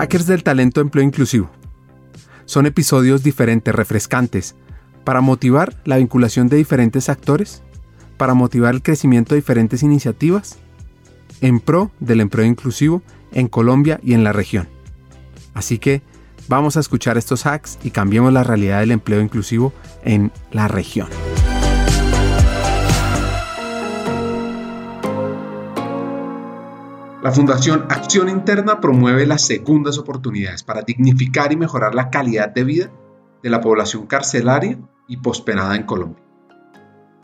Hackers del Talento Empleo Inclusivo. Son episodios diferentes, refrescantes, para motivar la vinculación de diferentes actores, para motivar el crecimiento de diferentes iniciativas en pro del empleo inclusivo en Colombia y en la región. Así que vamos a escuchar estos hacks y cambiemos la realidad del empleo inclusivo en la región. La Fundación Acción Interna promueve las segundas oportunidades para dignificar y mejorar la calidad de vida de la población carcelaria y pospenada en Colombia.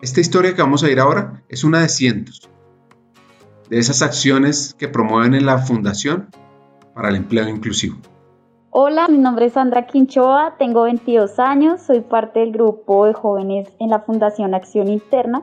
Esta historia que vamos a ir ahora es una de cientos de esas acciones que promueven en la Fundación para el Empleo Inclusivo. Hola, mi nombre es Sandra Quinchoa, tengo 22 años, soy parte del grupo de jóvenes en la Fundación Acción Interna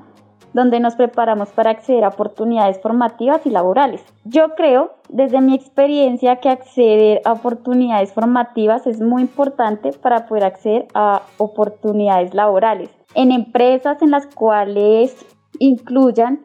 donde nos preparamos para acceder a oportunidades formativas y laborales. Yo creo, desde mi experiencia, que acceder a oportunidades formativas es muy importante para poder acceder a oportunidades laborales en empresas en las cuales incluyan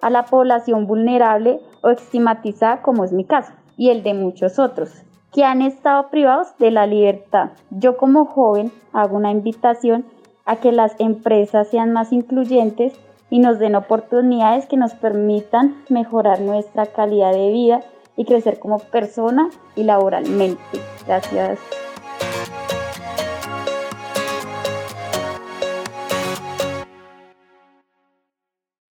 a la población vulnerable o estigmatizada, como es mi caso, y el de muchos otros que han estado privados de la libertad. Yo como joven hago una invitación a que las empresas sean más incluyentes y nos den oportunidades que nos permitan mejorar nuestra calidad de vida y crecer como persona y laboralmente. Gracias.